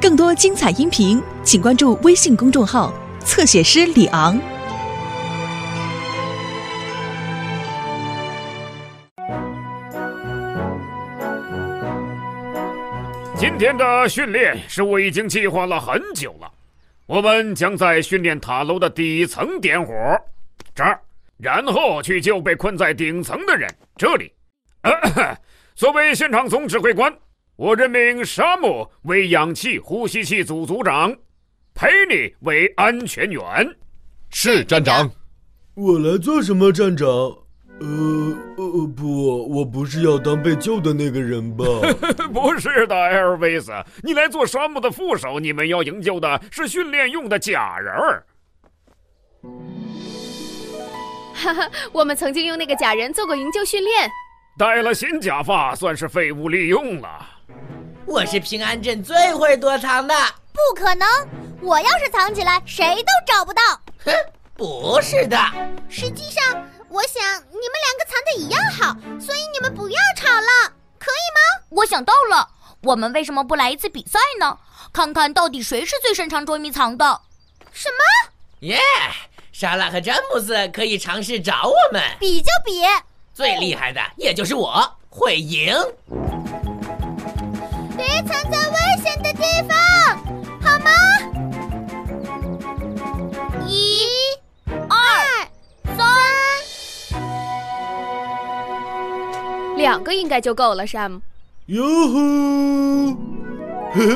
更多精彩音频，请关注微信公众号“侧写师李昂”。今天的训练是我已经计划了很久了。我们将在训练塔楼的底层点火，这儿，然后去救被困在顶层的人。这里，作为现场总指挥官，我任命沙漠为氧气呼吸器组组长，佩妮为安全员。是站长。我来做什么，站长？呃呃不，我不是要当被救的那个人吧？不是的，艾尔维斯，你来做沙漠的副手。你们要营救的是训练用的假人儿。哈哈，我们曾经用那个假人做过营救训练。戴了新假发，算是废物利用了。我是平安镇最会躲藏的。不可能，我要是藏起来，谁都找不到。哼，不是的。实际上。我想你们两个藏的一样好，所以你们不要吵了，可以吗？我想到了，我们为什么不来一次比赛呢？看看到底谁是最擅长捉迷藏的。什么？耶！莎拉和詹姆斯可以尝试找我们比就比，最厉害的也就是我会赢。别藏在危险的地方，好吗？一、二、三。两个应该就够了山姆。哟呵！嘿，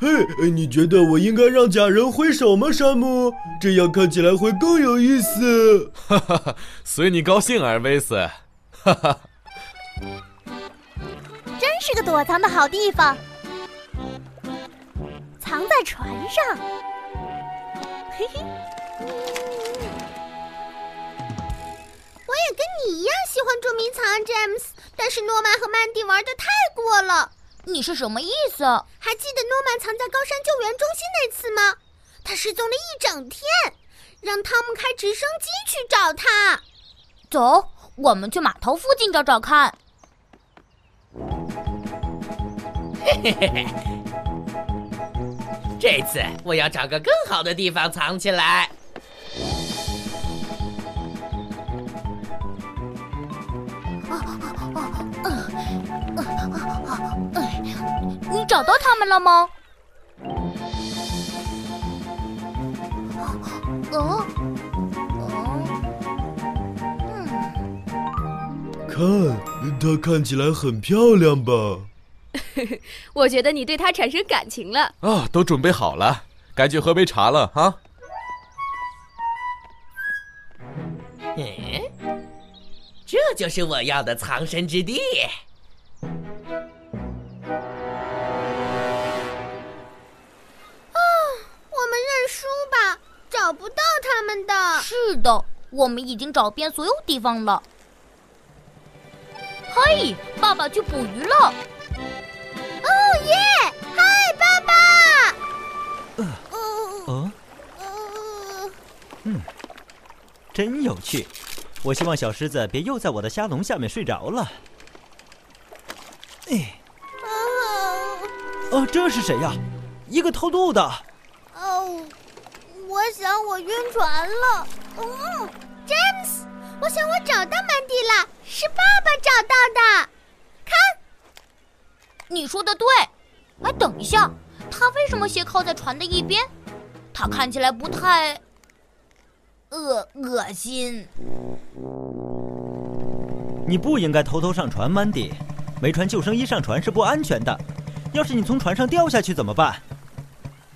嘿，你觉得我应该让假人挥手吗，山姆？这样看起来会更有意思。哈哈哈，随你高兴，尔维斯。哈哈，真是个躲藏的好地方，藏在船上。嘿嘿。我也跟你一样喜欢捉迷藏，James。但是诺曼和曼蒂玩的太过了，你是什么意思？还记得诺曼藏在高山救援中心那次吗？他失踪了一整天，让汤姆开直升机去找他。走，我们去码头附近找找看。嘿嘿嘿嘿，这次我要找个更好的地方藏起来。你找到他们了吗？哦，看，它看起来很漂亮吧？我觉得你对他产生感情了。啊，都准备好了，该去喝杯茶了啊。嗯，这就是我要的藏身之地。找不到他们的。是的，我们已经找遍所有地方了。嘿，爸爸去捕鱼了。真有趣。我希望小狮子别又在我的虾笼下面睡着了。哎。哦，这是谁呀？一个偷渡的。哦我想我晕船了。嗯，James，我想我找到曼迪了，是爸爸找到的。看，你说的对。哎，等一下，他为什么斜靠在船的一边？他看起来不太恶恶心。你不应该偷偷上船，，Mandy。没穿救生衣上船是不安全的。要是你从船上掉下去怎么办？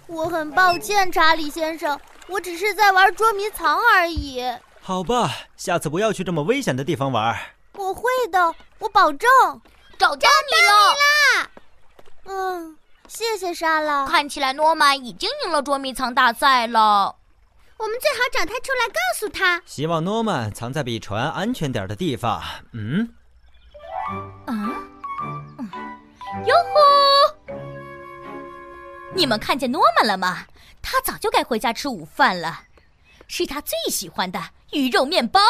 我很抱歉，查理先生，我只是在玩捉迷藏而已。好吧，下次不要去这么危险的地方玩。我会的，我保证。找到你了！嗯，谢谢莎拉。看起来诺曼已经赢了捉迷藏大赛了。我们最好找他出来，告诉他。希望诺曼藏在比船安全点的地方。嗯。啊。哟呼！你们看见诺曼了吗？他早就该回家吃午饭了，是他最喜欢的鱼肉面包。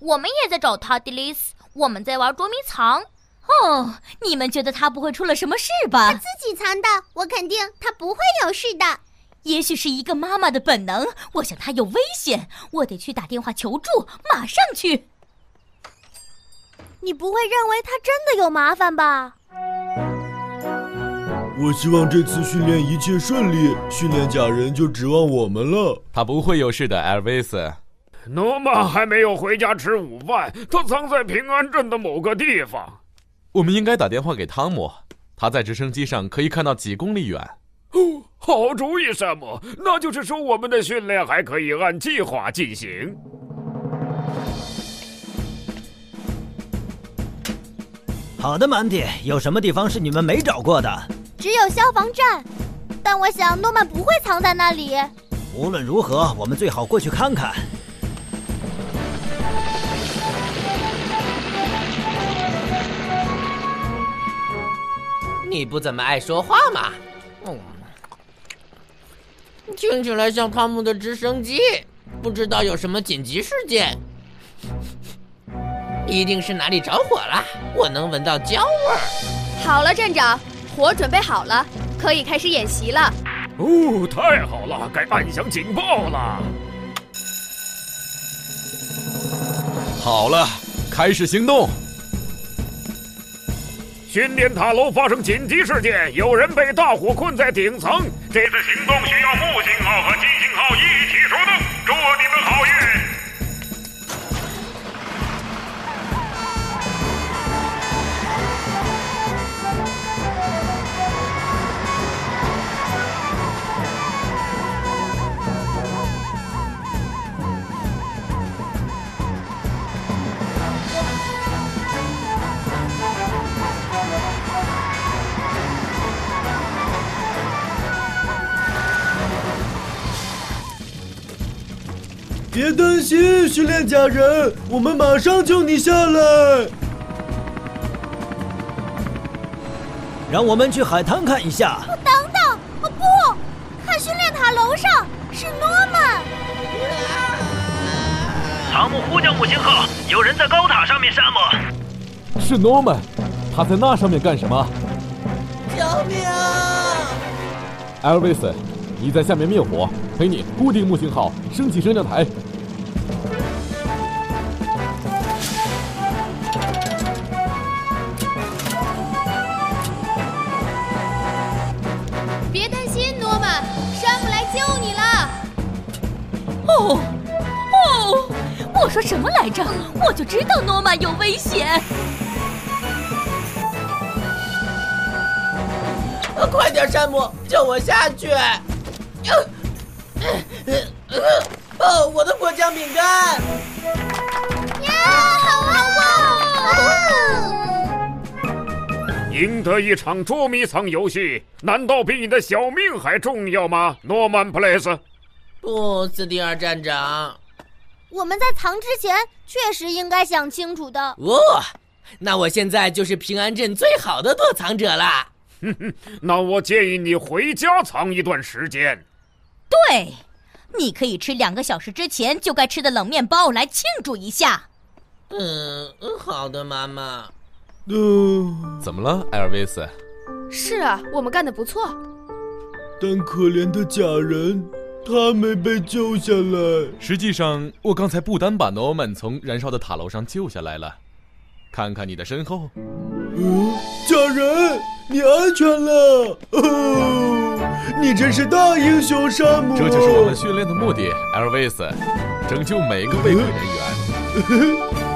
我们也在找他，迪丽斯。我们在玩捉迷藏。哦，你们觉得他不会出了什么事吧？他自己藏的，我肯定他不会有事的。也许是一个妈妈的本能，我想他有危险，我得去打电话求助，马上去。你不会认为他真的有麻烦吧？我希望这次训练一切顺利，训练假人就指望我们了。他不会有事的，艾尔维斯。诺曼还没有回家吃午饭，他藏在平安镇的某个地方。我们应该打电话给汤姆，他在直升机上可以看到几公里远。哦，好主意，山姆。那就是说，我们的训练还可以按计划进行。好的，曼迪，有什么地方是你们没找过的？只有消防站，但我想诺曼不会藏在那里。无论如何，我们最好过去看看。你不怎么爱说话嘛？嗯，听起来像汤姆的直升机，不知道有什么紧急事件。一定是哪里着火了，我能闻到焦味儿。好了，站长，火准备好了，可以开始演习了。哦，太好了，该按响警报了。好了，开始行动。训练塔楼发生紧急事件，有人被大火困在顶层。这次行动需要木星号和金星号一起出动。祝你们好运！别担心，训练假人，我们马上救你下来。让我们去海滩看一下。等等，哦不，看训练塔楼上是诺曼。汤姆呼叫木星号，有人在高塔上面，山姆。是诺曼，他在那上面干什么？救命啊！艾尔维斯，你在下面灭火，陪你固定木星号，升起升降台。哦，哦，我说什么来着？我就知道诺曼有危险。快点，山姆，救我下去！啊哦，我的果酱饼干！呀，好啊！赢得一场捉迷藏游戏，难道比你的小命还重要吗？诺曼普雷斯，不，斯蒂尔站长。我们在藏之前确实应该想清楚的。哦，那我现在就是平安镇最好的躲藏者啦。哼哼，那我建议你回家藏一段时间。对，你可以吃两个小时之前就该吃的冷面包来庆祝一下。嗯，好的，妈妈。嗯，怎么了，艾尔维斯？是啊，我们干得不错。但可怜的假人，他没被救下来。实际上，我刚才不单把诺曼从燃烧的塔楼上救下来了，看看你的身后。嗯，假人，你安全了！哦，你真是大英雄，山姆。这就是我们训练的目的，艾尔维斯，拯救每个被困人员。